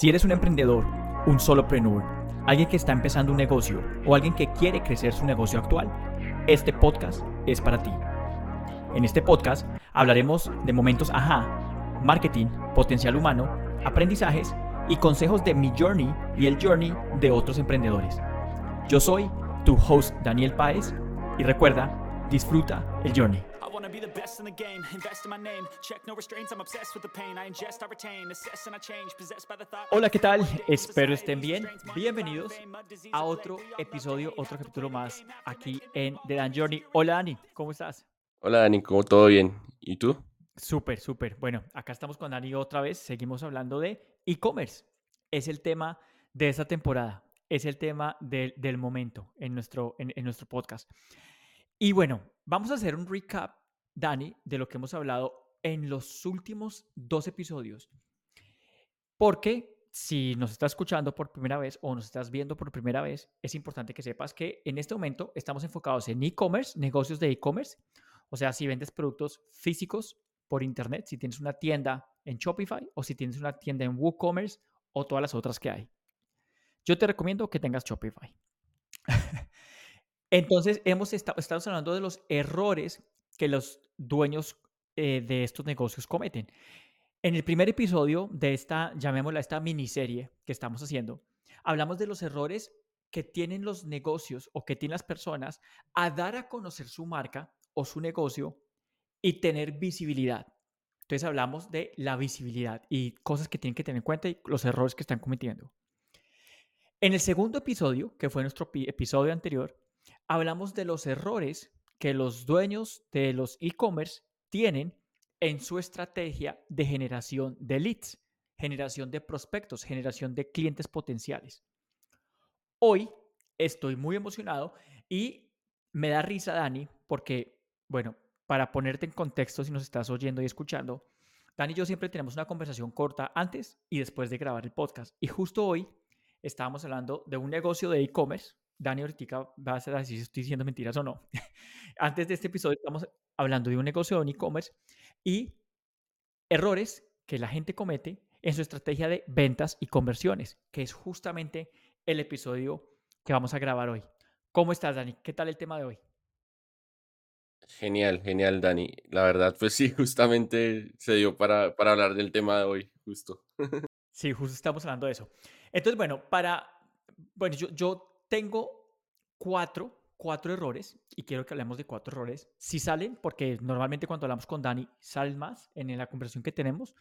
Si eres un emprendedor, un solopreneur, alguien que está empezando un negocio o alguien que quiere crecer su negocio actual, este podcast es para ti. En este podcast hablaremos de momentos ajá, marketing, potencial humano, aprendizajes y consejos de mi journey y el journey de otros emprendedores. Yo soy tu host Daniel Páez y recuerda, disfruta el journey. Hola, ¿qué tal? Espero estén bien. Bienvenidos a otro episodio, otro capítulo más aquí en The Dan Journey. Hola, Dani, ¿cómo estás? Hola, Dani, ¿cómo todo bien? ¿Y tú? Súper, súper. Bueno, acá estamos con Dani otra vez. Seguimos hablando de e-commerce. Es el tema de esta temporada. Es el tema del, del momento en nuestro, en, en nuestro podcast. Y bueno, vamos a hacer un recap Dani, de lo que hemos hablado en los últimos dos episodios. Porque si nos estás escuchando por primera vez o nos estás viendo por primera vez, es importante que sepas que en este momento estamos enfocados en e-commerce, negocios de e-commerce. O sea, si vendes productos físicos por internet, si tienes una tienda en Shopify o si tienes una tienda en WooCommerce o todas las otras que hay. Yo te recomiendo que tengas Shopify. Entonces, hemos estado, hablando de los errores que los dueños eh, de estos negocios cometen. En el primer episodio de esta, llamémosla esta miniserie que estamos haciendo, hablamos de los errores que tienen los negocios o que tienen las personas a dar a conocer su marca o su negocio y tener visibilidad. Entonces hablamos de la visibilidad y cosas que tienen que tener en cuenta y los errores que están cometiendo. En el segundo episodio, que fue nuestro episodio anterior, hablamos de los errores que los dueños de los e-commerce tienen en su estrategia de generación de leads, generación de prospectos, generación de clientes potenciales. Hoy estoy muy emocionado y me da risa, Dani, porque, bueno, para ponerte en contexto, si nos estás oyendo y escuchando, Dani y yo siempre tenemos una conversación corta antes y después de grabar el podcast. Y justo hoy estábamos hablando de un negocio de e-commerce Dani ahorita va a decir si estoy diciendo mentiras o no. Antes de este episodio estamos hablando de un negocio de e-commerce y errores que la gente comete en su estrategia de ventas y conversiones, que es justamente el episodio que vamos a grabar hoy. ¿Cómo estás, Dani? ¿Qué tal el tema de hoy? Genial, genial, Dani. La verdad, pues sí, justamente se dio para, para hablar del tema de hoy, justo. sí, justo estamos hablando de eso. Entonces, bueno, para, bueno, yo, yo tengo cuatro, cuatro errores y quiero que hablemos de cuatro errores. Si salen, porque normalmente cuando hablamos con Dani salen más en la conversación que tenemos,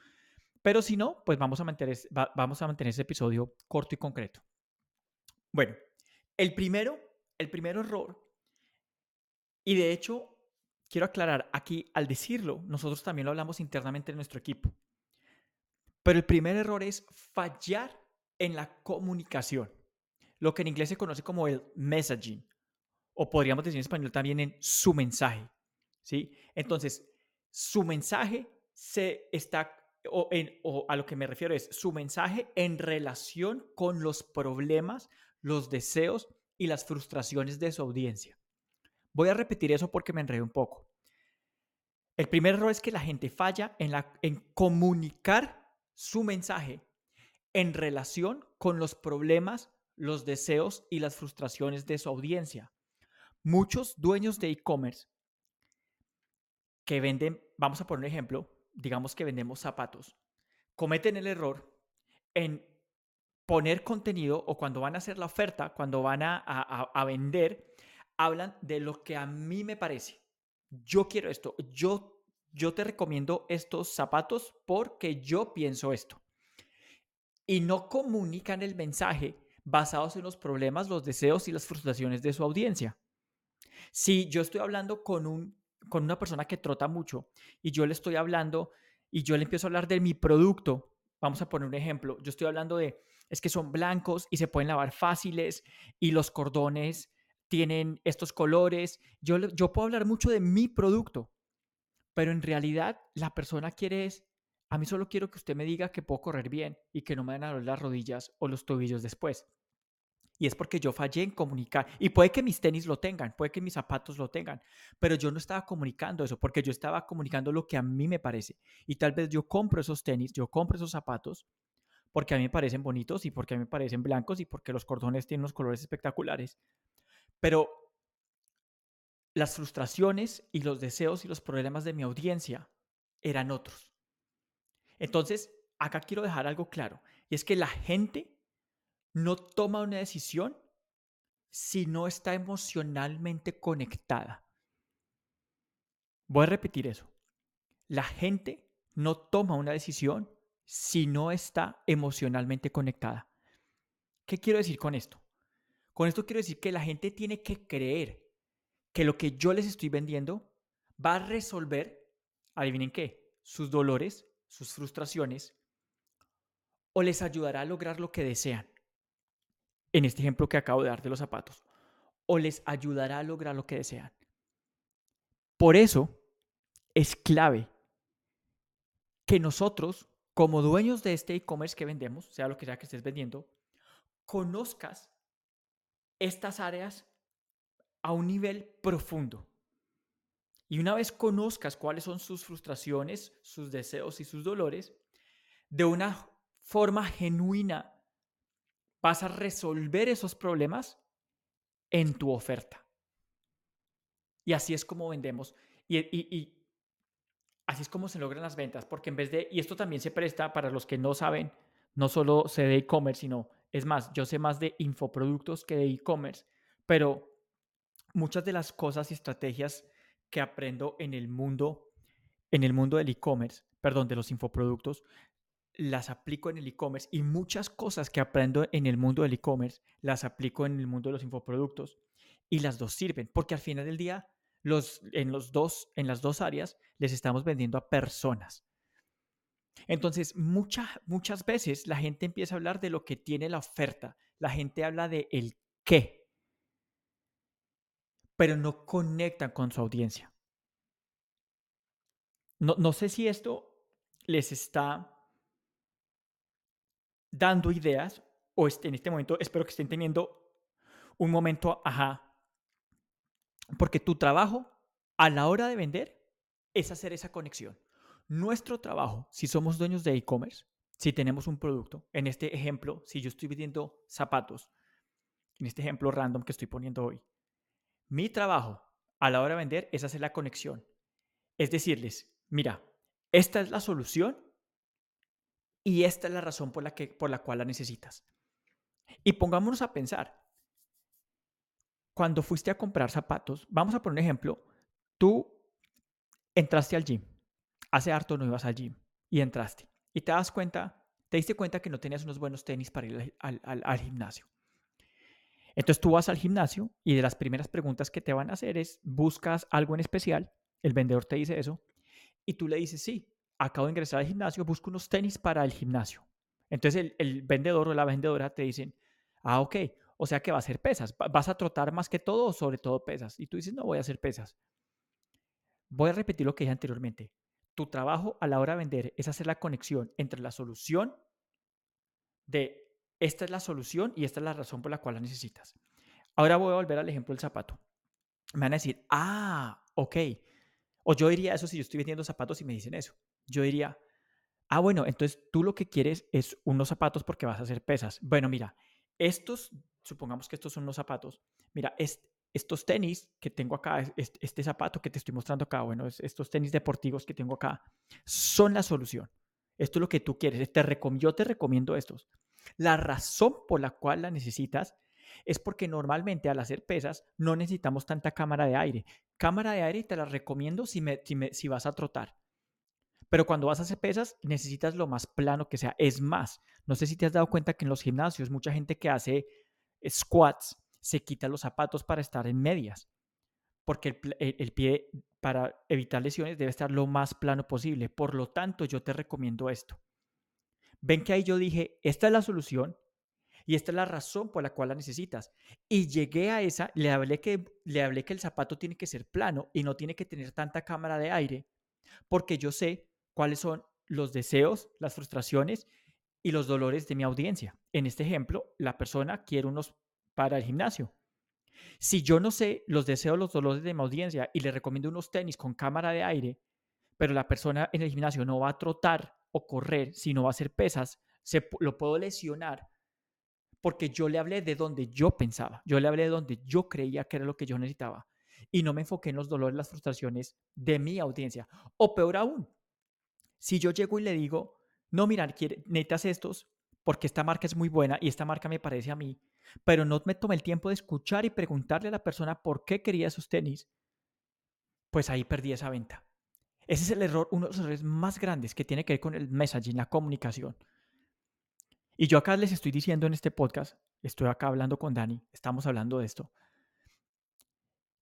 pero si no, pues vamos a mantener, vamos a mantener ese episodio corto y concreto. Bueno, el primero, el primer error, y de hecho, quiero aclarar aquí, al decirlo, nosotros también lo hablamos internamente en nuestro equipo, pero el primer error es fallar en la comunicación lo que en inglés se conoce como el messaging, o podríamos decir en español también en su mensaje. ¿sí? Entonces, su mensaje se está, o, en, o a lo que me refiero es su mensaje en relación con los problemas, los deseos y las frustraciones de su audiencia. Voy a repetir eso porque me enredé un poco. El primer error es que la gente falla en, la, en comunicar su mensaje en relación con los problemas, los deseos y las frustraciones de su audiencia. Muchos dueños de e-commerce que venden, vamos a poner un ejemplo, digamos que vendemos zapatos, cometen el error en poner contenido o cuando van a hacer la oferta, cuando van a, a, vender, hablan de lo que a mí me parece. Yo quiero esto, yo, yo te recomiendo estos zapatos porque yo pienso esto. Y no comunican el mensaje basados en los problemas, los deseos y las frustraciones de su audiencia. Si yo estoy hablando con, un, con una persona que trota mucho y yo le estoy hablando y yo le empiezo a hablar de mi producto, vamos a poner un ejemplo, yo estoy hablando de, es que son blancos y se pueden lavar fáciles y los cordones tienen estos colores, yo, yo puedo hablar mucho de mi producto, pero en realidad la persona quiere es, a mí solo quiero que usted me diga que puedo correr bien y que no me van a doler las rodillas o los tobillos después. Y es porque yo fallé en comunicar. Y puede que mis tenis lo tengan, puede que mis zapatos lo tengan, pero yo no estaba comunicando eso, porque yo estaba comunicando lo que a mí me parece. Y tal vez yo compro esos tenis, yo compro esos zapatos, porque a mí me parecen bonitos y porque a mí me parecen blancos y porque los cordones tienen unos colores espectaculares. Pero las frustraciones y los deseos y los problemas de mi audiencia eran otros. Entonces, acá quiero dejar algo claro, y es que la gente no toma una decisión si no está emocionalmente conectada. Voy a repetir eso. La gente no toma una decisión si no está emocionalmente conectada. ¿Qué quiero decir con esto? Con esto quiero decir que la gente tiene que creer que lo que yo les estoy vendiendo va a resolver, adivinen qué, sus dolores, sus frustraciones, o les ayudará a lograr lo que desean. En este ejemplo que acabo de dar de los zapatos, o les ayudará a lograr lo que desean. Por eso es clave que nosotros, como dueños de este e-commerce que vendemos, sea lo que sea que estés vendiendo, conozcas estas áreas a un nivel profundo. Y una vez conozcas cuáles son sus frustraciones, sus deseos y sus dolores, de una forma genuina vas a resolver esos problemas en tu oferta. Y así es como vendemos. Y, así es como se logran las ventas, porque en vez de, y esto también se presta para los que no saben, no solo sé de e-commerce, sino, es más, yo sé más de infoproductos que de e-commerce, pero muchas de las cosas y estrategias que aprendo en el mundo, en el mundo del e-commerce, perdón, de los infoproductos, las aplico en el e-commerce y muchas cosas que aprendo en el mundo del e-commerce las aplico en el mundo de los infoproductos y las dos sirven porque al final del día los, en, los dos, en las dos áreas les estamos vendiendo a personas. Entonces, muchas muchas veces la gente empieza a hablar de lo que tiene la oferta, la gente habla de el qué, pero no conectan con su audiencia. No, no sé si esto les está dando ideas o en este momento espero que estén teniendo un momento, ajá, porque tu trabajo a la hora de vender es hacer esa conexión. Nuestro trabajo, si somos dueños de e-commerce, si tenemos un producto, en este ejemplo, si yo estoy vendiendo zapatos, en este ejemplo random que estoy poniendo hoy, mi trabajo a la hora de vender es hacer la conexión. Es decirles, mira, esta es la solución y esta es la razón por la, que, por la cual la necesitas. Y pongámonos a pensar, cuando fuiste a comprar zapatos, vamos a poner un ejemplo, tú entraste al gym, hace harto no ibas al gym y entraste y te das cuenta, te diste cuenta que no tenías unos buenos tenis para ir al gimnasio. Entonces tú vas al gimnasio y de las primeras preguntas que te van a hacer es, ¿buscas algo en especial? El vendedor te dice eso y tú le dices, sí, acabo de ingresar al gimnasio, busco unos tenis para el gimnasio. Entonces el, vendedor o la vendedora te dicen, ah, ok, o sea que va a hacer pesas, vas a trotar más que todo o sobre todo pesas. Y tú dices, no, voy a hacer pesas. Voy a repetir lo que dije anteriormente. Tu trabajo a la hora de vender es hacer la conexión entre la solución de esta es la solución y esta es la razón por la cual la necesitas. Ahora voy a volver al ejemplo del zapato. Me van a decir, ah, ok. O yo diría eso si yo estoy vendiendo zapatos y me dicen eso. Yo diría, ah, bueno, entonces tú lo que quieres es unos zapatos porque vas a hacer pesas. Bueno, mira, estos, supongamos que estos son unos zapatos. Mira, estos tenis que tengo acá, este, zapato que te estoy mostrando acá, bueno, estos tenis deportivos que tengo acá, son la solución. Esto es lo que tú quieres. Te yo te recomiendo estos. La razón por la cual la necesitas es porque normalmente al hacer pesas no necesitamos tanta cámara de aire. Cámara de aire te la recomiendo si, si, vas a trotar. Pero cuando vas a hacer pesas necesitas lo más plano que sea. Es más, no sé si te has dado cuenta que en los gimnasios mucha gente que hace squats se quita los zapatos para estar en medias. Porque el pie, para evitar lesiones, debe estar lo más plano posible. Por lo tanto, yo te recomiendo esto. Ven que ahí yo dije, esta es la solución y esta es la razón por la cual la necesitas. Y llegué a esa, le hablé que, le hablé que el zapato tiene que ser plano y no tiene que tener tanta cámara de aire, porque yo sé cuáles son los deseos, las frustraciones y los dolores de mi audiencia. En este ejemplo, la persona quiere unos para el gimnasio. Si yo no sé los deseos, los dolores de mi audiencia y le recomiendo unos tenis con cámara de aire, pero la persona en el gimnasio no va a trotar o correr, sino va a hacer pesas, se, lo puedo lesionar porque yo le hablé de donde yo pensaba, yo le hablé de donde yo creía que era lo que yo necesitaba y no me enfoqué en los dolores, las frustraciones de mi audiencia. O peor aún, si yo llego y le digo, no, mira, necesitas estos porque esta marca es muy buena y esta marca me parece a mí, pero no me tomé el tiempo de escuchar y preguntarle a la persona por qué quería esos tenis, pues ahí perdí esa venta. Ese es el error, uno de los errores más grandes que tiene que ver con el messaging, la comunicación. Y yo acá les estoy diciendo en este podcast, estoy acá hablando con Dani, estamos hablando de esto.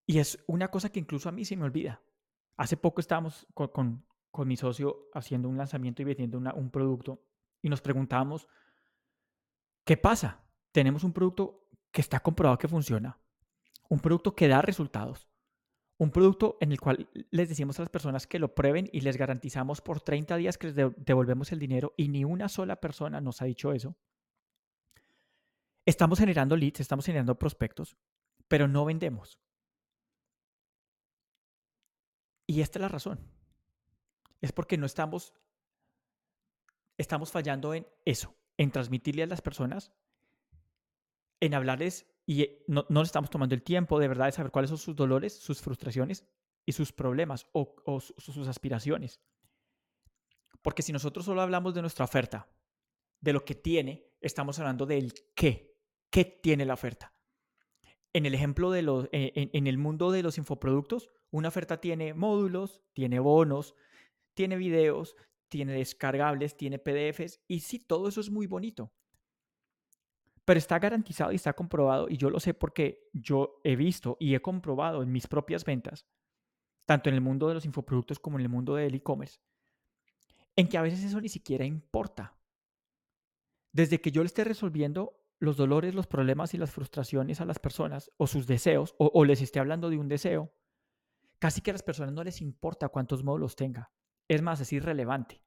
Y es una cosa que incluso a mí se me olvida. Hace poco estábamos con, mi socio haciendo un lanzamiento y vendiendo un producto y nos preguntábamos, ¿qué pasa? Tenemos un producto que está comprobado que funciona, un producto que da resultados, un producto en el cual les decimos a las personas que lo prueben y les garantizamos por 30 días que les devolvemos el dinero y ni una sola persona nos ha dicho eso. Estamos generando leads, estamos generando prospectos, pero no vendemos. Y esta es la razón. Es porque no estamos, estamos fallando en eso, en transmitirle a las personas, en hablarles y eh, no, no estamos tomando el tiempo de verdad de saber cuáles son sus dolores, sus frustraciones y sus problemas o, sus aspiraciones. Porque si nosotros solo hablamos de nuestra oferta, de lo que tiene, estamos hablando del qué, qué tiene la oferta. En el ejemplo de los, eh, en, en, el mundo de los infoproductos, una oferta tiene módulos, tiene bonos, tiene videos, tiene descargables, tiene PDFs y sí, todo eso es muy bonito pero está garantizado y está comprobado, y yo lo sé porque yo he visto y he comprobado en mis propias ventas, tanto en el mundo de los infoproductos como en el mundo del e-commerce, en que a veces eso ni siquiera importa. Desde que yo le esté resolviendo los dolores, los problemas y las frustraciones a las personas, o sus deseos, o, les esté hablando de un deseo, casi que a las personas no les importa cuántos módulos tenga. Es más, es irrelevante.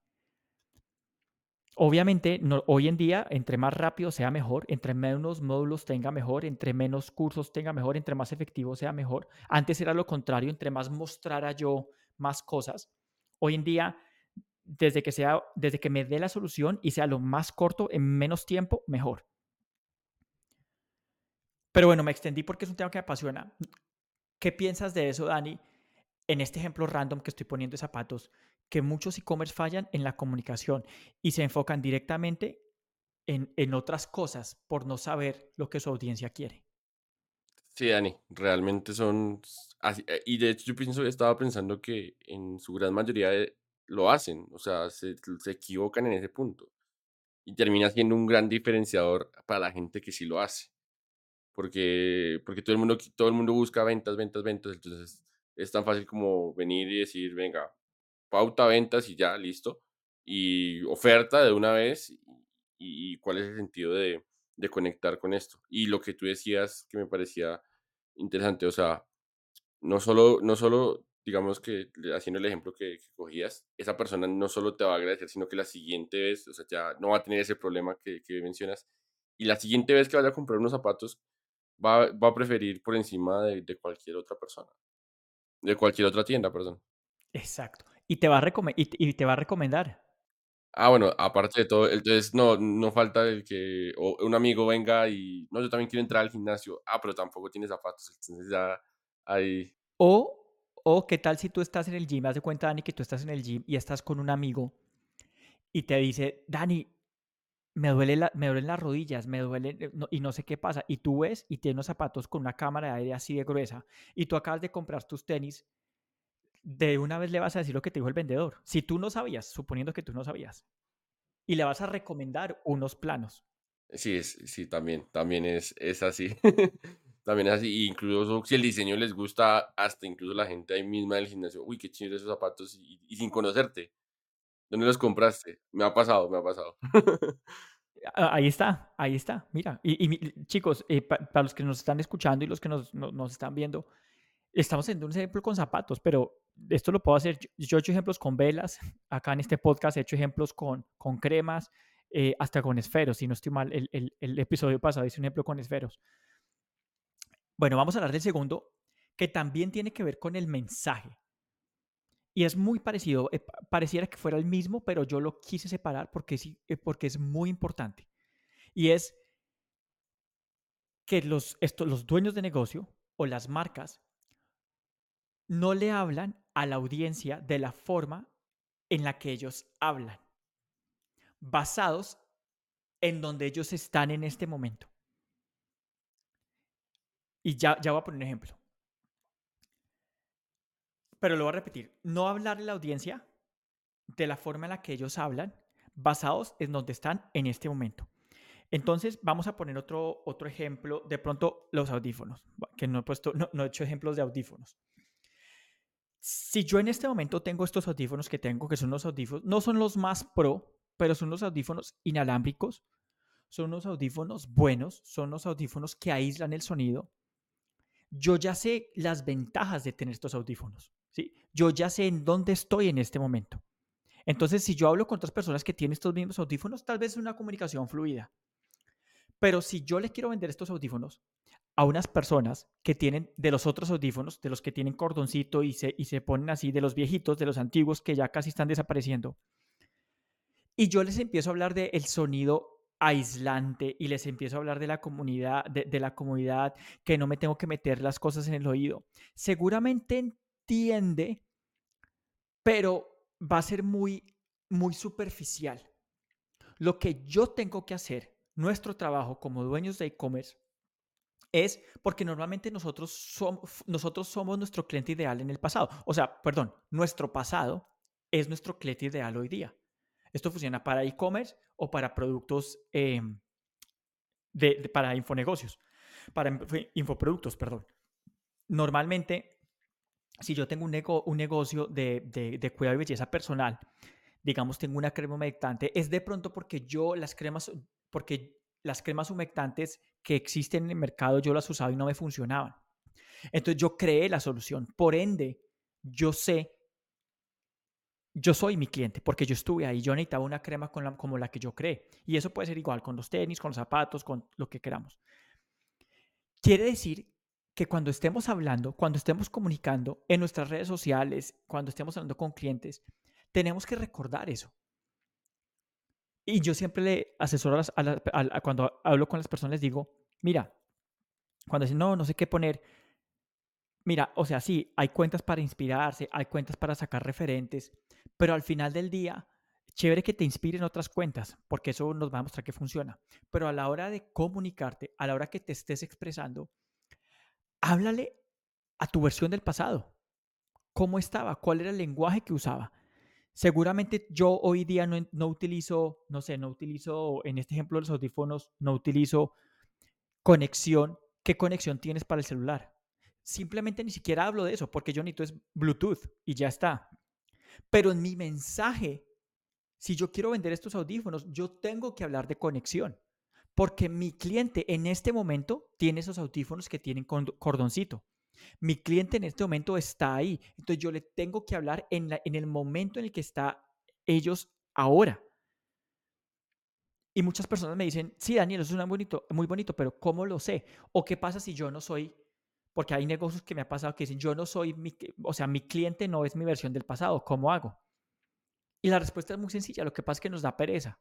Obviamente, hoy en día, entre más rápido sea mejor, entre menos módulos tenga mejor, entre menos cursos tenga mejor, entre más efectivo sea mejor. Antes era lo contrario, entre más mostrara yo más cosas. Hoy en día, desde que, sea, desde que me dé la solución y sea lo más corto, en menos tiempo, mejor. Pero bueno, me extendí porque es un tema que me apasiona. ¿Qué piensas de eso, Dani? En este ejemplo random que estoy poniendo de zapatos, que muchos e-commerce fallan en la comunicación y se enfocan directamente en, en, otras cosas por no saber lo que su audiencia quiere. Sí, Dani, realmente son así. Eh, y de hecho yo pienso, estaba pensando que en su gran mayoría lo hacen, o sea, se, se equivocan en ese punto. Y termina siendo un gran diferenciador para la gente que sí lo hace. Porque, porque todo, el mundo, todo el mundo busca ventas, ventas, ventas. Entonces es tan fácil como venir y decir, venga, pauta, ventas y ya, listo. Y oferta de una vez y, cuál es el sentido de, de, conectar con esto. Y lo que tú decías que me parecía interesante, o sea, no solo, no solo digamos que haciendo el ejemplo que, cogías, esa persona no solo te va a agradecer, sino que la siguiente vez, o sea, ya no va a tener ese problema que, que mencionas. Y la siguiente vez que vaya a comprar unos zapatos, va, va a preferir por encima de, de cualquier otra persona. De cualquier otra tienda, perdón. Exacto. Y te va a, y, te va a recomendar. Ah, bueno, aparte de todo, entonces no, no falta el que un amigo venga y, no, yo también quiero entrar al gimnasio. Ah, pero tampoco tiene zapatos, entonces ya ahí... O, o qué tal si tú estás en el gym, haz de cuenta, Dani, que tú estás en el gym y estás con un amigo y te dice, Dani, me, duele la, me duelen las rodillas, me duele eh, y no sé qué pasa. Y tú ves y tienes unos zapatos con una cámara de aire así de gruesa y tú acabas de comprar tus tenis de una vez le vas a decir lo que te dijo el vendedor. Si tú no sabías, suponiendo que tú no sabías, y le vas a recomendar unos planos. Sí, es, sí, también, también es, es así. también es así. incluso si el diseño les gusta, hasta incluso la gente ahí misma del gimnasio, uy, qué chido esos zapatos, y, sin conocerte. ¿Dónde los compraste? Me ha pasado, me ha pasado. ahí está, ahí está, mira. Y, chicos, eh, para los que nos están escuchando y los que nos, nos están viendo, estamos haciendo un ejemplo con zapatos, pero esto lo puedo hacer, yo he hecho ejemplos con velas, acá en este podcast he hecho ejemplos con, con cremas, eh, hasta con esferos, si no estoy mal, el, el, el, episodio pasado hice un ejemplo con esferos. Bueno, vamos a hablar del segundo, que también tiene que ver con el mensaje. Y es muy parecido, eh, pareciera que fuera el mismo, pero yo lo quise separar porque, sí, eh, porque es muy importante. Y es que los, esto, los dueños de negocio o las marcas no le hablan a la audiencia de la forma en la que ellos hablan, basados en donde ellos están en este momento. Y ya, ya voy a poner un ejemplo. Pero lo voy a repetir. No hablarle a la audiencia de la forma en la que ellos hablan, basados en donde están en este momento. Entonces, vamos a poner otro, otro ejemplo. De pronto, los audífonos, que no he, puesto, no, no he hecho ejemplos de audífonos. Si yo en este momento tengo estos audífonos que tengo, que son los audífonos, no son los más pro, pero son los audífonos inalámbricos, son unos audífonos buenos, son los audífonos que aíslan el sonido. Yo ya sé las ventajas de tener estos audífonos, ¿sí? Yo ya sé en dónde estoy en este momento. Entonces, si yo hablo con otras personas que tienen estos mismos audífonos, tal vez es una comunicación fluida. Pero si yo les quiero vender estos audífonos a unas personas que tienen de los otros audífonos, de los que tienen cordoncito y se, y se ponen así, de los viejitos, de los antiguos que ya casi están desapareciendo, y yo les empiezo a hablar del el sonido aislante y les empiezo a hablar de la comunidad, de, de, la comunidad, que no me tengo que meter las cosas en el oído. Seguramente entiende, pero va a ser muy, muy superficial. Lo que yo tengo que hacer nuestro trabajo como dueños de e-commerce es porque normalmente nosotros somos, nosotros somos nuestro cliente ideal en el pasado. O sea, perdón, nuestro pasado es nuestro cliente ideal hoy día. Esto funciona para e-commerce o para productos em, de, para infonegocios, para infoproductos, perdón. Normalmente, si yo tengo un, un negocio de, de, de cuidado y belleza personal, digamos, tengo una crema humectante, es de pronto porque yo las cremas porque las cremas humectantes que existen en el mercado yo las usaba y no me funcionaban. Entonces yo creé la solución. Por ende, yo sé, yo soy mi cliente porque yo estuve ahí. Yo necesitaba una crema como la que yo creé. Y eso puede ser igual con los tenis, con los zapatos, con lo que queramos. Quiere decir que cuando estemos hablando, cuando estemos comunicando en nuestras redes sociales, cuando estemos hablando con clientes, tenemos que recordar eso. Y yo siempre le asesoro a, cuando hablo con las personas, les digo, mira, cuando dicen, no, no sé qué poner, mira, o sea, sí, hay cuentas para inspirarse, hay cuentas para sacar referentes, pero al final del día, chévere que te inspiren otras cuentas, porque eso nos va a mostrar que funciona. Pero a la hora de comunicarte, a la hora que te estés expresando, háblale a tu versión del pasado. ¿Cómo estaba? ¿Cuál era el lenguaje que usaba? Seguramente yo hoy día no, utilizo, no sé, no utilizo, en este ejemplo de los audífonos, no utilizo conexión. ¿Qué conexión tienes para el celular? Simplemente ni siquiera hablo de eso porque yo necesito es Bluetooth y ya está. Pero en mi mensaje, si yo quiero vender estos audífonos, yo tengo que hablar de conexión. Porque mi cliente en este momento tiene esos audífonos que tienen cordoncito. Mi cliente en este momento está ahí. Entonces yo le tengo que hablar en, el momento en el que está ellos ahora. Y muchas personas me dicen, sí, Daniel, eso es bonito, muy bonito, pero ¿cómo lo sé? ¿O qué pasa si yo no soy? Porque hay negocios que me ha pasado que dicen, yo no soy, mi, o sea, mi cliente no es mi versión del pasado, ¿cómo hago? Y la respuesta es muy sencilla, lo que pasa es que nos da pereza.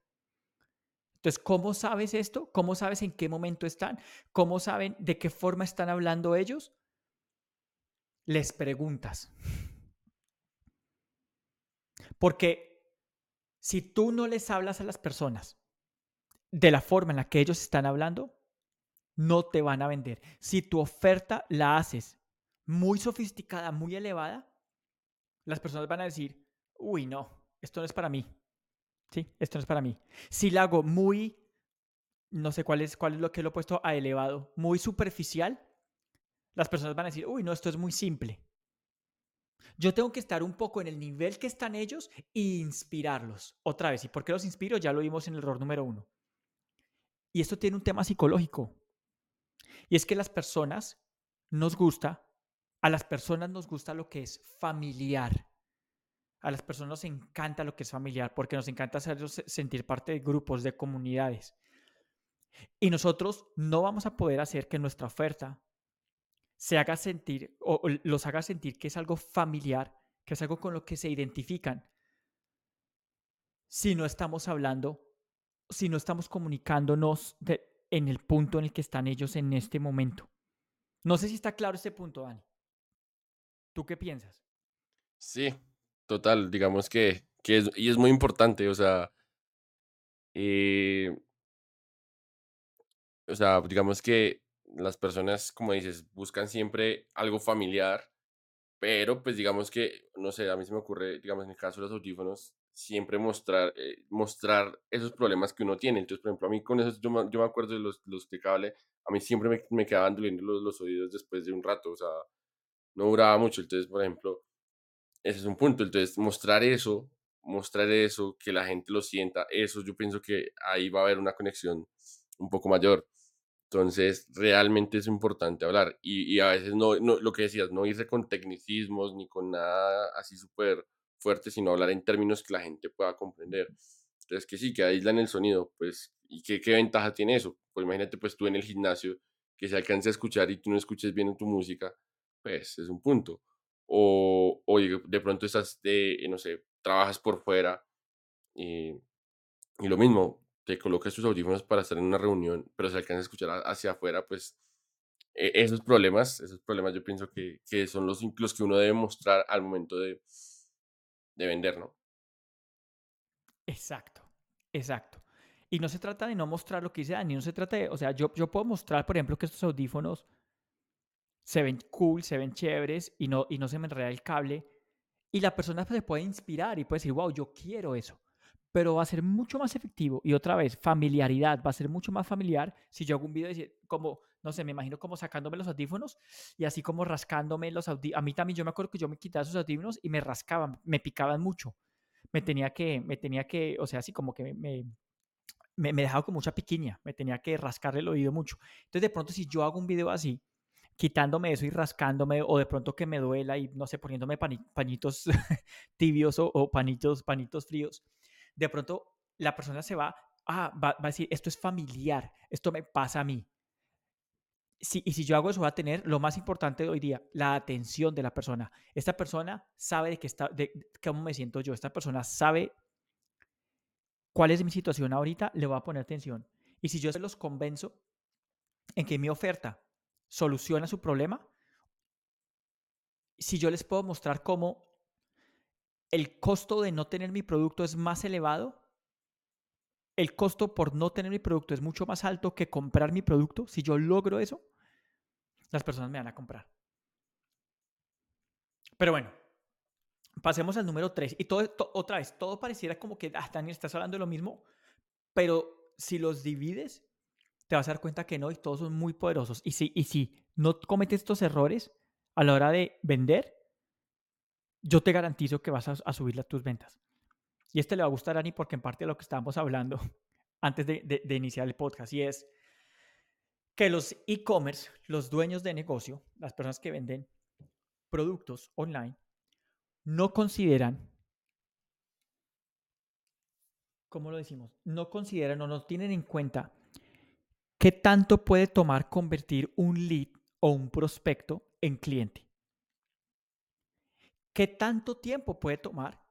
Entonces, ¿cómo sabes esto? ¿Cómo sabes en qué momento están? ¿Cómo saben de qué forma están hablando ellos? Les preguntas. Porque si tú no les hablas a las personas de la forma en la que ellos están hablando, no te van a vender. Si tu oferta la haces muy sofisticada, muy elevada, las personas van a decir, uy, no, esto no es para mí. Sí, esto no es para mí. Si la hago muy, no sé cuál es, cuál es lo que lo he puesto a elevado, muy superficial, las personas van a decir, uy, no, esto es muy simple. Yo tengo que estar un poco en el nivel que están ellos e inspirarlos. Otra vez, ¿y por qué los inspiro? Ya lo vimos en el error número uno. Y esto tiene un tema psicológico. Y es que las personas nos gusta, a las personas nos gusta lo que es familiar. A las personas nos encanta lo que es familiar porque nos encanta hacerlos sentir parte de grupos, de comunidades. Y nosotros no vamos a poder hacer que nuestra oferta se haga sentir o los haga sentir que es algo familiar que es algo con lo que se identifican, si no estamos hablando, si no estamos comunicándonos en el punto en el que están ellos en este momento. No sé si está claro este punto, Dani. ¿Tú qué piensas? Sí, total, digamos que, que es, y es muy importante, o sea, eh, o sea, digamos que las personas, como dices, buscan siempre algo familiar, pero pues digamos que, no sé, a mí se me ocurre, digamos, en el caso de los audífonos, siempre mostrar, eh, mostrar esos problemas que uno tiene. Entonces, por ejemplo, a mí con eso, yo, yo me acuerdo de los, los de cable, a mí siempre me, me quedaban doliendo los, los oídos después de un rato, o sea, no duraba mucho. Entonces, por ejemplo, ese es un punto. Entonces, mostrar eso, mostrar eso, que la gente lo sienta, eso yo pienso que ahí va a haber una conexión un poco mayor. Entonces, realmente es importante hablar y, y a veces no, no, lo que decías, no irse con tecnicismos ni con nada así súper fuerte, sino hablar en términos que la gente pueda comprender. Entonces, que sí, que aíslan el sonido, pues, ¿y qué, qué ventaja tiene eso? Pues imagínate, pues tú en el gimnasio, que se alcance a escuchar y tú no escuches bien tu música, pues es un punto. O, o de pronto estás, de, no sé, trabajas por fuera y, y lo mismo, te colocas tus audífonos para estar en una reunión, pero se alcanza a escuchar hacia afuera, pues e, esos problemas, esos problemas yo pienso que, que son los, los que uno debe mostrar al momento de, de vender, ¿no? Exacto, exacto. Y no se trata de no mostrar lo que dice Dani, no se trata de, o sea, yo, yo puedo mostrar, por ejemplo, que estos audífonos se ven cool, se ven chéveres y no, y no se me enreda el cable. Y la persona se puede inspirar y puede decir, wow, yo quiero eso. Pero va a ser mucho más efectivo. Y otra vez, familiaridad, va a ser mucho más familiar si yo hago un video como, no sé, me imagino como sacándome los audífonos y así como rascándome los audífonos. A mí también yo me acuerdo que yo me quitaba esos audífonos y me rascaban, me picaban mucho. Me tenía que, me tenía que, o sea, así como que me, me, me dejaba con mucha piquiña, me tenía que rascar el oído mucho. Entonces de pronto si yo hago un video así, quitándome eso y rascándome o de pronto que me duela y no sé, poniéndome pañitos tibios o, o, panitos, panitos fríos, de pronto la persona se va, ah, va, va a decir, esto es familiar, esto me pasa a mí y si yo hago eso, va a tener lo más importante de hoy día, la atención de la persona. Esta persona sabe de, qué está, de cómo me siento yo. Esta persona sabe cuál es mi situación ahorita, le voy a poner atención. Y si yo se los convenzo en que mi oferta soluciona su problema, si yo les puedo mostrar cómo el costo de no tener mi producto es más elevado, el costo por no tener mi producto es mucho más alto que comprar mi producto, si yo logro eso, las personas me van a comprar. Pero bueno, pasemos al número 3. Y todo, otra vez, todo pareciera como que, ah, Daniel, estás hablando de lo mismo, pero si los divides, te vas a dar cuenta que no, y todos son muy poderosos. Y si, y si no cometes estos errores a la hora de vender, yo te garantizo que vas a, subir tus ventas. Y este le va a gustar a Ani porque en parte de lo que estábamos hablando antes de, iniciar el podcast, y es que los e-commerce, los dueños de negocio, las personas que venden productos online, no consideran, ¿cómo lo decimos? No consideran o no tienen en cuenta qué tanto puede tomar convertir un lead o un prospecto en cliente. ¿Qué tanto tiempo puede tomar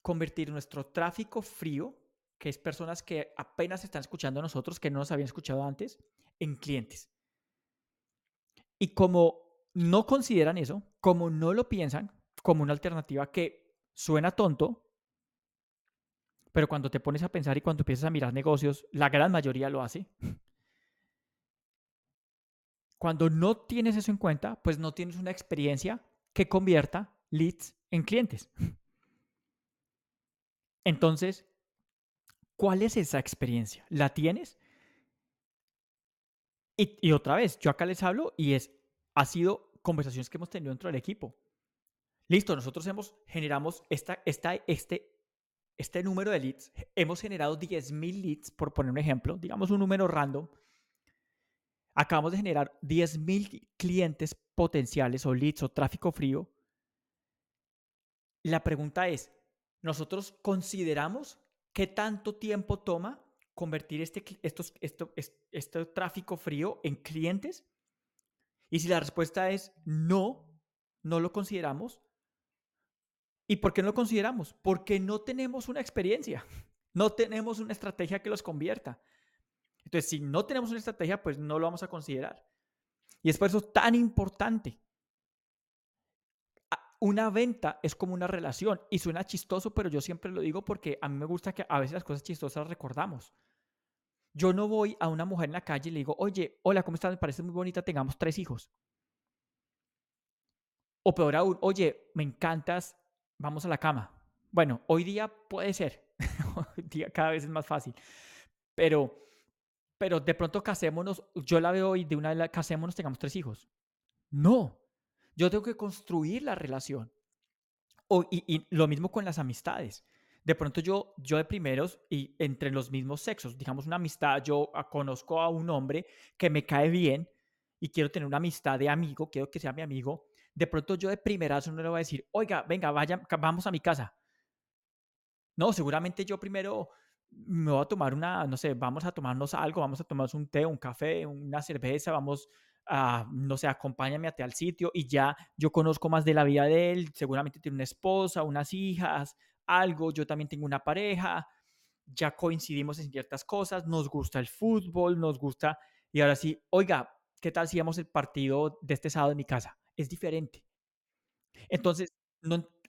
convertir nuestro tráfico frío, que es personas que apenas están escuchando a nosotros, que no nos habían escuchado antes, en clientes. Y como no consideran eso, como no lo piensan como una alternativa que suena tonto, pero cuando te pones a pensar y cuando empiezas a mirar negocios, la gran mayoría lo hace. Cuando no tienes eso en cuenta, pues no tienes una experiencia que convierta leads en clientes. Entonces, ¿cuál es esa experiencia? ¿La tienes? Y, otra vez, yo acá les hablo y es, ha sido conversaciones que hemos tenido dentro del equipo. Listo, nosotros hemos, generamos esta, este, este número de leads. Hemos generado 10.000 leads, por poner un ejemplo, digamos un número random. Acabamos de generar 10.000 clientes potenciales o leads o tráfico frío. La pregunta es, nosotros consideramos qué tanto tiempo toma convertir este, estos, esto, este tráfico frío en clientes. Y si la respuesta es no, no lo consideramos, ¿Y por qué no lo consideramos? Porque no tenemos una experiencia, no tenemos una estrategia que los convierta. Entonces, si no tenemos una estrategia, pues no lo vamos a considerar. Y es por eso tan importante. Una venta es como una relación y suena chistoso, pero yo siempre lo digo porque a mí me gusta que a veces las cosas chistosas las recordamos. Yo no voy a una mujer en la calle y le digo, oye, hola, ¿cómo estás? Me parece muy bonita, tengamos tres hijos. O peor aún, oye, me encantas, vamos a la cama. Bueno, hoy día puede ser, hoy cada vez es más fácil, pero, pero de pronto casémonos, yo la veo hoy de una vez, casémonos, tengamos tres hijos. No, yo tengo que construir la relación. O, y, lo mismo con las amistades. De pronto yo, yo de primeros y entre los mismos sexos, digamos una amistad, yo conozco a un hombre que me cae bien y quiero tener una amistad de amigo, quiero que sea mi amigo, de pronto yo de primerazo no le voy a decir, oiga, venga, vaya, vamos a mi casa. No, seguramente yo primero me voy a tomar una, no sé, vamos a tomarnos algo, vamos a tomarnos un té, un café, una cerveza, vamos no sé, acompáñame a al sitio y ya yo conozco más de la vida de él, seguramente tiene una esposa, unas hijas, algo, yo también tengo una pareja, ya coincidimos en ciertas cosas, nos gusta el fútbol, nos gusta, y ahora sí, oiga, ¿qué tal si vamos el partido de este sábado en mi casa? es diferente. Entonces,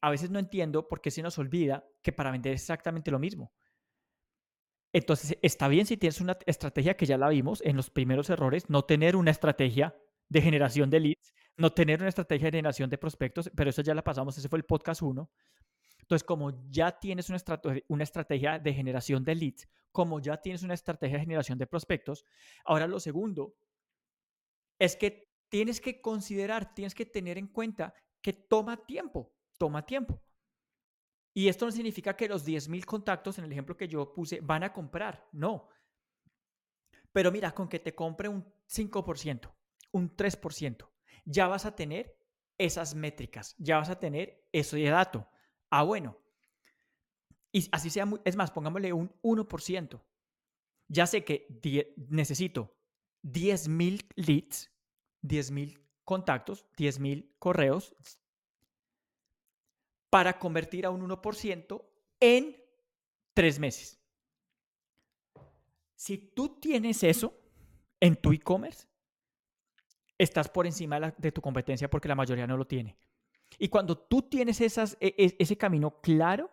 a veces no entiendo por qué se nos olvida que para vender es exactamente lo mismo. Entonces, está bien si tienes una estrategia que ya la vimos en los primeros errores, no tener una estrategia de generación de leads, no tener una estrategia de generación de prospectos, pero eso ya la pasamos, ese fue el podcast 1. Entonces, como ya tienes una, una estrategia de generación de leads, como ya tienes una estrategia de generación de prospectos, ahora lo segundo es que tienes que considerar, tienes que tener en cuenta que toma tiempo, toma tiempo. Y esto no significa que los 10.000 contactos, en el ejemplo que yo puse, van a comprar, no. Pero mira, con que te compre un 5%, un 3%, ya vas a tener esas métricas, ya vas a tener eso de dato. Ah, bueno. Y así sea, es más, pongámosle un 1%. Ya sé que necesito 10.000 leads 10.000 contactos, 10.000 correos, para convertir a un 1% en tres meses. Si tú tienes eso en tu e-commerce, estás por encima de, tu competencia porque la mayoría no lo tiene. Y cuando tú tienes e, e, ese camino claro,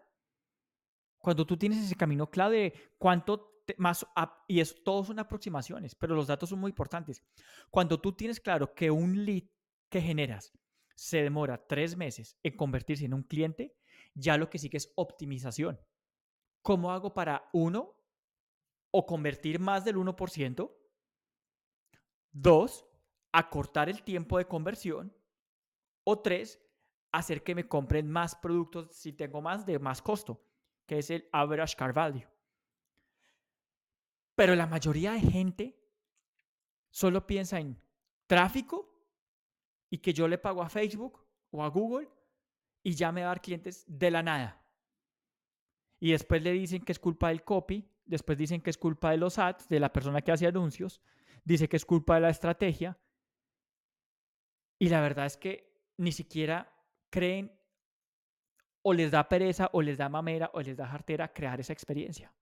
cuando tú tienes ese camino claro de cuánto más, y es, todos son aproximaciones, pero los datos son muy importantes. Cuando tú tienes claro que un lead que generas se demora tres meses en convertirse en un cliente, ya lo que sigue es optimización. ¿Cómo hago para uno o convertir más del 1%? Dos, acortar el tiempo de conversión. O tres, hacer que me compren más productos si tengo más de más costo, que es el average car value. Pero la mayoría de gente solo piensa en tráfico y que yo le pago a Facebook o a Google y ya me va a dar clientes de la nada. Y después le dicen que es culpa del copy, después dicen que es culpa de los ads, de la persona que hace anuncios, dice que es culpa de la estrategia. Y la verdad es que ni siquiera creen o les da pereza o les da mamera o les da jartera crear esa experiencia.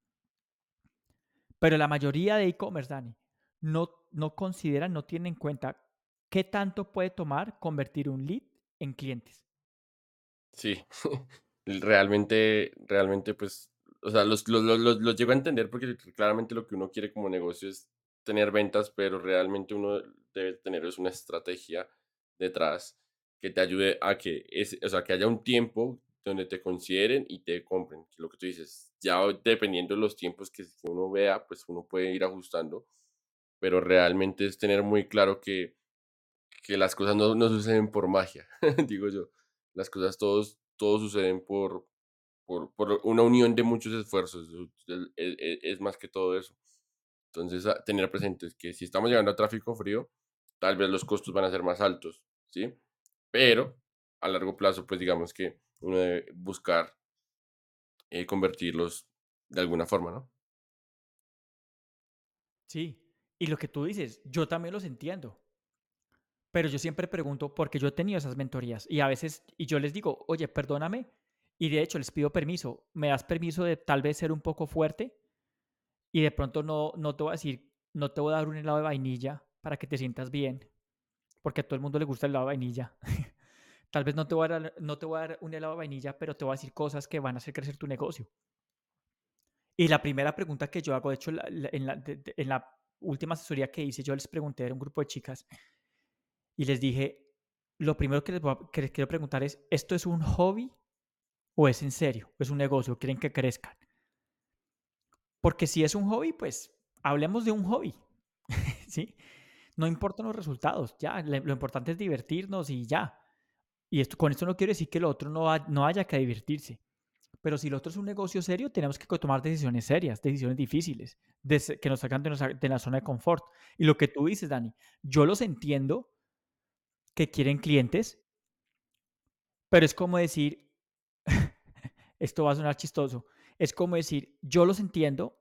Pero la mayoría de e-commerce, Dani, no, no consideran, no tienen en cuenta qué tanto puede tomar convertir un lead en clientes. Sí, realmente, realmente, pues, o sea, los, los, los, los, llego a entender porque claramente lo que uno quiere como negocio es tener ventas, pero realmente uno debe tener es una estrategia detrás que te ayude a que, es, o sea, que haya un tiempo donde te consideren y te compren. Lo que tú dices, ya dependiendo de los tiempos que uno vea, pues uno puede ir ajustando, pero realmente es tener muy claro que, que las cosas no, no suceden por magia, digo yo. Las cosas todos, todos suceden por, por, por, una unión de muchos esfuerzos. Es, más que todo eso. Entonces, tener presente que si estamos llegando a tráfico frío, tal vez los costos van a ser más altos, ¿sí? Pero a largo plazo, pues digamos que uno debe buscar eh, convertirlos de alguna forma, ¿no? Sí, y lo que tú dices, yo también los entiendo. Pero yo siempre pregunto, porque yo he tenido esas mentorías y a veces, y yo les digo, oye, perdóname, Y de hecho les pido permiso, ¿me das permiso de tal vez ser un poco fuerte? Y de pronto no, no te voy a decir, no te voy a dar un helado de vainilla para que te sientas bien, porque a todo el mundo le gusta el helado de vainilla. tal vez no te, voy a dar, no te voy a dar un helado de vainilla, pero te voy a decir cosas que van a hacer crecer tu negocio. Y la primera pregunta que yo hago, de hecho, en la, última asesoría que hice, yo les pregunté a un grupo de chicas y les dije, lo primero que les, quiero preguntar es, ¿esto es un hobby o es en serio? ¿Es un negocio? ¿Quieren que crezcan? Porque si es un hobby, pues hablemos de un hobby. ¿Sí? No importan los resultados, ya. Lo importante es divertirnos y ya. Y esto, con esto no quiero decir que lo otro no, no haya que divertirse. Pero si lo otro es un negocio serio, tenemos que tomar decisiones serias, decisiones difíciles, que nos sacan de, de, la zona de confort. Y lo que tú dices, Dani, yo los entiendo que quieren clientes, pero es como decir, esto va a sonar chistoso, es como decir, yo los entiendo,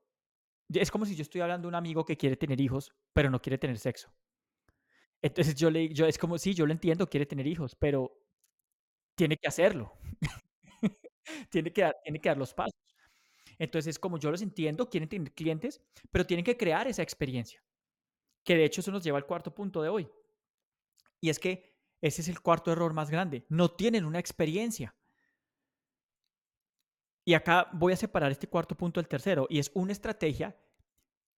es como si yo estoy hablando de un amigo que quiere tener hijos, pero no quiere tener sexo. Entonces yo le yo es como, sí, yo lo entiendo, quiere tener hijos, pero tiene que hacerlo. tiene, que dar, tiene que dar los pasos. Entonces, como yo los entiendo, quieren tener clientes, pero tienen que crear esa experiencia. Que de hecho eso nos lleva al cuarto punto de hoy. Y es que ese es el cuarto error más grande. No tienen una experiencia. Y acá voy a separar este cuarto punto del tercero, y es una estrategia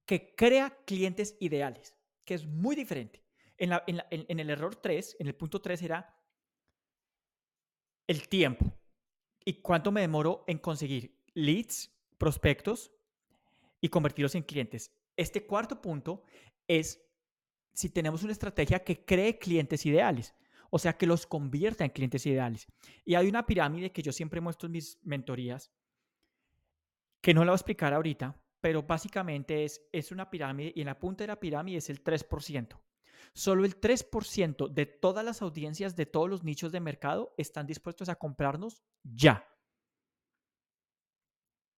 que crea clientes ideales, que es muy diferente. En, el error 3, en el punto 3 era el tiempo. ¿Y cuánto me demoro en conseguir leads, prospectos y convertirlos en clientes? Este cuarto punto es si tenemos una estrategia que cree clientes ideales, o sea, que los convierta en clientes ideales. Y hay una pirámide que yo siempre muestro en mis mentorías, que no la voy a explicar ahorita, pero básicamente es, es una pirámide y en la punta de la pirámide es el 3%. Solo el 3% de todas las audiencias de todos los nichos de mercado están dispuestos a comprarnos ya.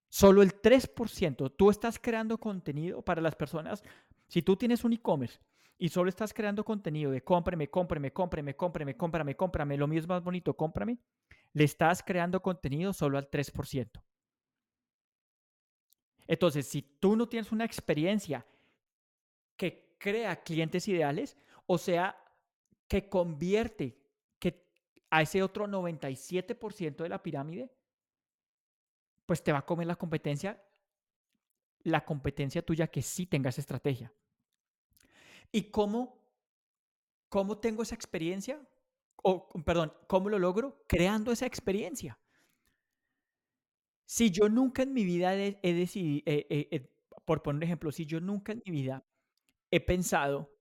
Solo el 3%. Tú estás creando contenido para las personas. Si tú tienes un e-commerce y solo estás creando contenido de cómprame, cómprame, cómprame, cómprame, cómprame, cómprame, lo mío es más bonito, cómprame, le estás creando contenido solo al 3%. Entonces, si tú no tienes una experiencia que crea clientes ideales, o sea, que convierte que a ese otro 97% de la pirámide, pues te va a comer la competencia, la competencia tuya que sí tengas estrategia. ¿Y cómo, cómo tengo esa experiencia? O, perdón, ¿cómo lo logro? Creando esa experiencia. Si yo nunca en mi vida he, decidido, eh, eh, eh, por poner un ejemplo, si yo nunca en mi vida he pensado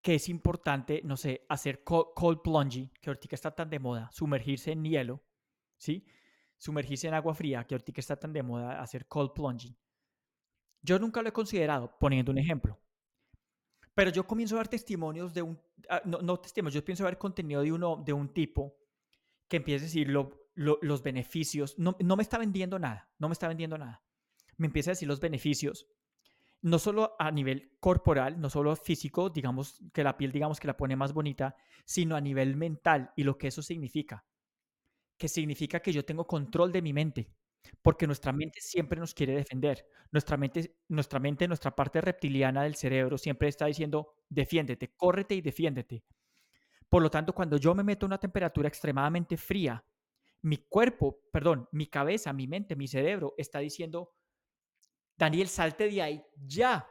que es importante, no sé, hacer cold plunging, que ahorita está tan de moda, sumergirse en hielo, ¿sí? Sumergirse en agua fría, que ahorita está tan de moda, hacer cold plunging. Yo nunca lo he considerado, poniendo un ejemplo. Pero yo comienzo a ver testimonios de un, ah, no, no testimonios, yo pienso ver contenido de, uno, de un tipo que empieza a decir los beneficios, no, no me está vendiendo nada, no me está vendiendo nada. Me empieza a decir los beneficios, no solo a nivel corporal, no solo físico, digamos que la piel, digamos que la pone más bonita, sino a nivel mental y lo que eso significa. Que significa que yo tengo control de mi mente, porque nuestra mente siempre nos quiere defender. Nuestra mente, nuestra mente, nuestra parte reptiliana del cerebro siempre está diciendo, defiéndete, córrete y defiéndete. Por lo tanto, cuando yo me meto a una temperatura extremadamente fría, mi cuerpo, perdón, mi cabeza, mi mente, mi cerebro está diciendo, Daniel, salte de ahí, ya.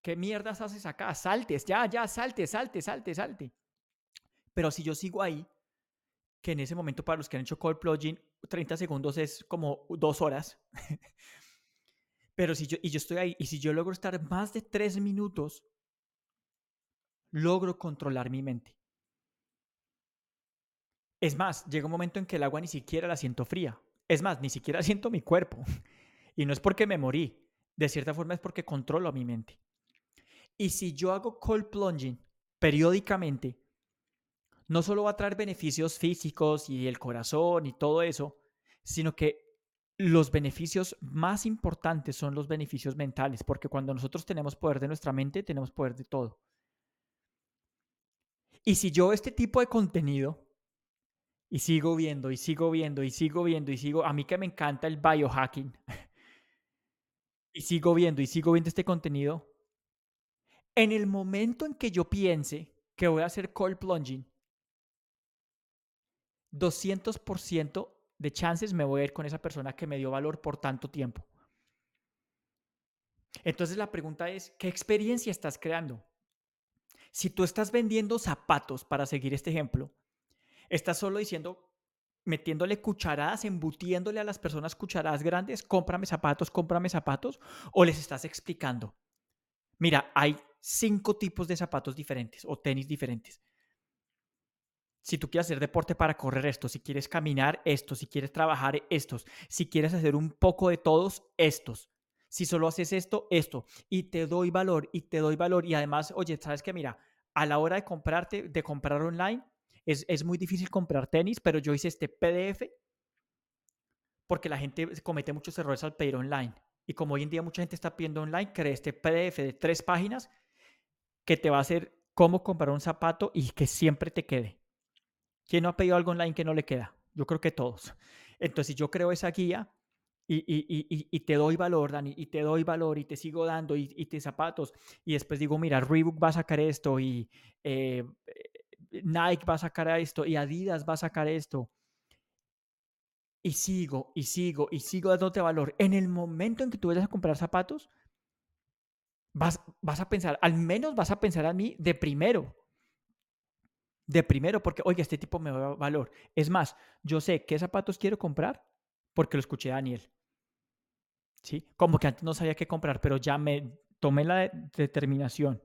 ¿Qué mierdas haces acá? Saltes, ya, ya, salte, salte, salte, salte. Pero si yo sigo ahí, que en ese momento para los que han hecho cold plugin, 30 segundos es como dos horas. Pero si yo, y yo estoy ahí, y si yo logro estar más de tres minutos, logro controlar mi mente. Es más, llega un momento en que el agua ni siquiera la siento fría. Es más, ni siquiera siento mi cuerpo. Y no es porque me morí, de cierta forma es porque controlo mi mente. Y si yo hago cold plunging periódicamente, no solo va a traer beneficios físicos y el corazón y todo eso, sino que los beneficios más importantes son los beneficios mentales, porque cuando nosotros tenemos poder de nuestra mente, tenemos poder de todo. Y si yo este tipo de contenido Y sigo viendo, y sigo viendo, y sigo viendo, y sigo. A mí que me encanta el biohacking. y sigo viendo, y sigo viendo este contenido. En el momento en que yo piense que voy a hacer cold plunging, 200% de chances me voy a ir con esa persona que me dio valor por tanto tiempo. Entonces la pregunta es, ¿qué experiencia estás creando? Si tú estás vendiendo zapatos, para seguir este ejemplo, estás solo diciendo, metiéndole cucharadas, embutiéndole a las personas cucharadas grandes, cómprame zapatos, cómprame zapatos, o les estás explicando, mira, hay cinco tipos de zapatos diferentes o tenis diferentes. Si tú quieres hacer deporte para correr esto, si quieres caminar esto, si quieres trabajar estos, si quieres hacer un poco de todos estos, si solo haces esto, esto, y te doy valor, y te doy valor, y además, oye, sabes que mira, a la hora de comprarte, de comprar online, es, es muy difícil comprar tenis, pero yo hice este PDF porque la gente comete muchos errores al pedir online. Y como hoy en día mucha gente está pidiendo online, creé este PDF de tres páginas que te va a hacer cómo comprar un zapato y que siempre te quede. ¿Quién no ha pedido algo online que no le queda? Yo creo que todos. Entonces, yo creo esa guía y, te doy valor, Dani, y te doy valor y te sigo dando y, te zapatos. Y después digo, mira, Reebok va a sacar esto y eh, Nike va a sacar esto y Adidas va a sacar esto. Y sigo, y sigo, y sigo dándote valor. En el momento en que tú vayas a comprar zapatos, vas, vas a pensar, al menos vas a pensar a mí de primero. De primero, porque, oye, este tipo me da valor. Es más, yo sé qué zapatos quiero comprar porque lo escuché a Daniel. ¿sí? Como que antes no sabía qué comprar, pero ya me tomé la determinación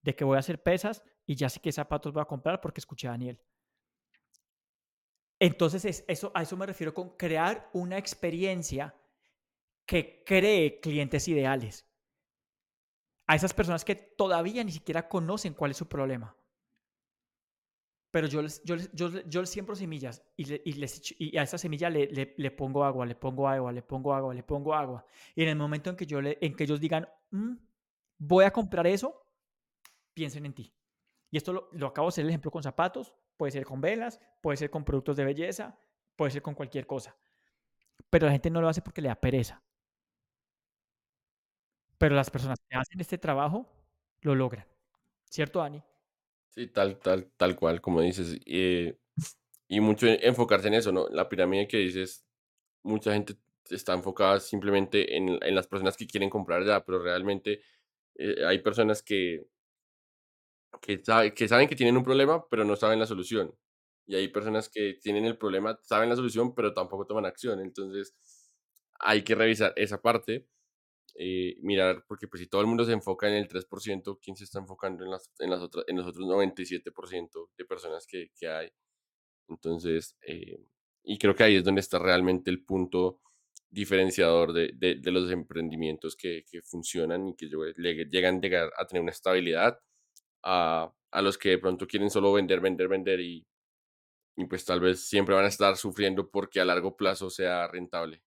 de que voy a hacer pesas y ya sé qué zapatos voy a comprar porque escuché a Daniel. Entonces, es, eso, a eso me refiero con crear una experiencia que cree clientes ideales. A esas personas que todavía ni siquiera conocen cuál es su problema pero yo les, yo, yo, yo siembro semillas y, y, les, y a esa semilla le, le, pongo agua, le pongo agua, le pongo agua, le pongo agua. Y en el momento en que, yo le, en que ellos digan, mm, voy a comprar eso, piensen en ti. Y esto lo, lo acabo de hacer el ejemplo con zapatos, puede ser con velas, puede ser con productos de belleza, puede ser con cualquier cosa. Pero la gente no lo hace porque le da pereza. Pero las personas que hacen este trabajo lo logran. ¿Cierto, Dani? Sí, tal, tal, tal cual, como dices. Eh, y mucho enfocarse en eso, ¿no? La pirámide que dices, mucha gente está enfocada simplemente en, en las personas que quieren comprar ya, pero realmente eh, hay personas que, que, que saben que tienen un problema, pero no saben la solución. Y hay personas que tienen el problema, saben la solución, pero tampoco toman acción. Entonces, hay que revisar esa parte eh, mirar, porque pues si todo el mundo se enfoca en el 3%, ¿quién se está enfocando en, las, en, las otras, en los otros 97% de personas que, que hay? Entonces, eh, y creo que ahí es donde está realmente el punto diferenciador de, de, los emprendimientos que, que, funcionan y que llegan llegar a tener una estabilidad a, a, los que de pronto quieren solo vender, vender, vender y, y pues tal vez siempre van a estar sufriendo porque a largo plazo sea rentable.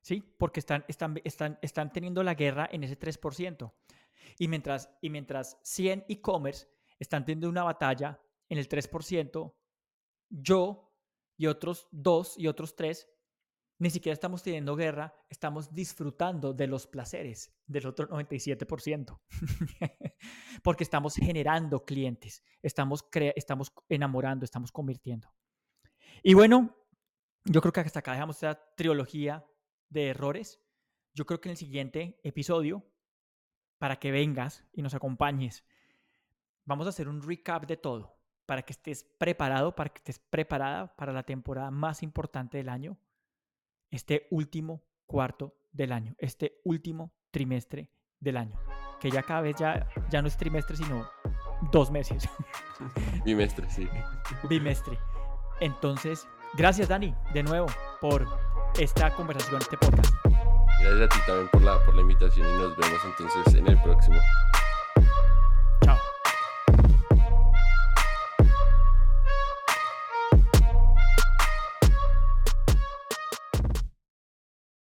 ¿Sí? Porque están, están, están, están teniendo la guerra en ese 3%. Y mientras, y mientras 100 e-commerce están teniendo una batalla en el 3%, yo y otros dos y otros tres ni siquiera estamos teniendo guerra, estamos disfrutando de los placeres del otro 97%. Porque estamos generando clientes, estamos, estamos enamorando, estamos convirtiendo. Y bueno, yo creo que hasta acá dejamos esta trilogía de errores. Yo creo que en el siguiente episodio, para que vengas y nos acompañes, vamos a hacer un recap de todo, para que estés preparado, para que estés preparada para la temporada más importante del año, este último cuarto del año, este último trimestre del año, que ya cada vez ya, ya no es trimestre, sino dos meses. Bimestre, sí. Bimestre. Entonces, gracias Dani, de nuevo, por esta conversación, este podcast. Gracias a ti también por la, por la invitación y nos vemos entonces en el próximo.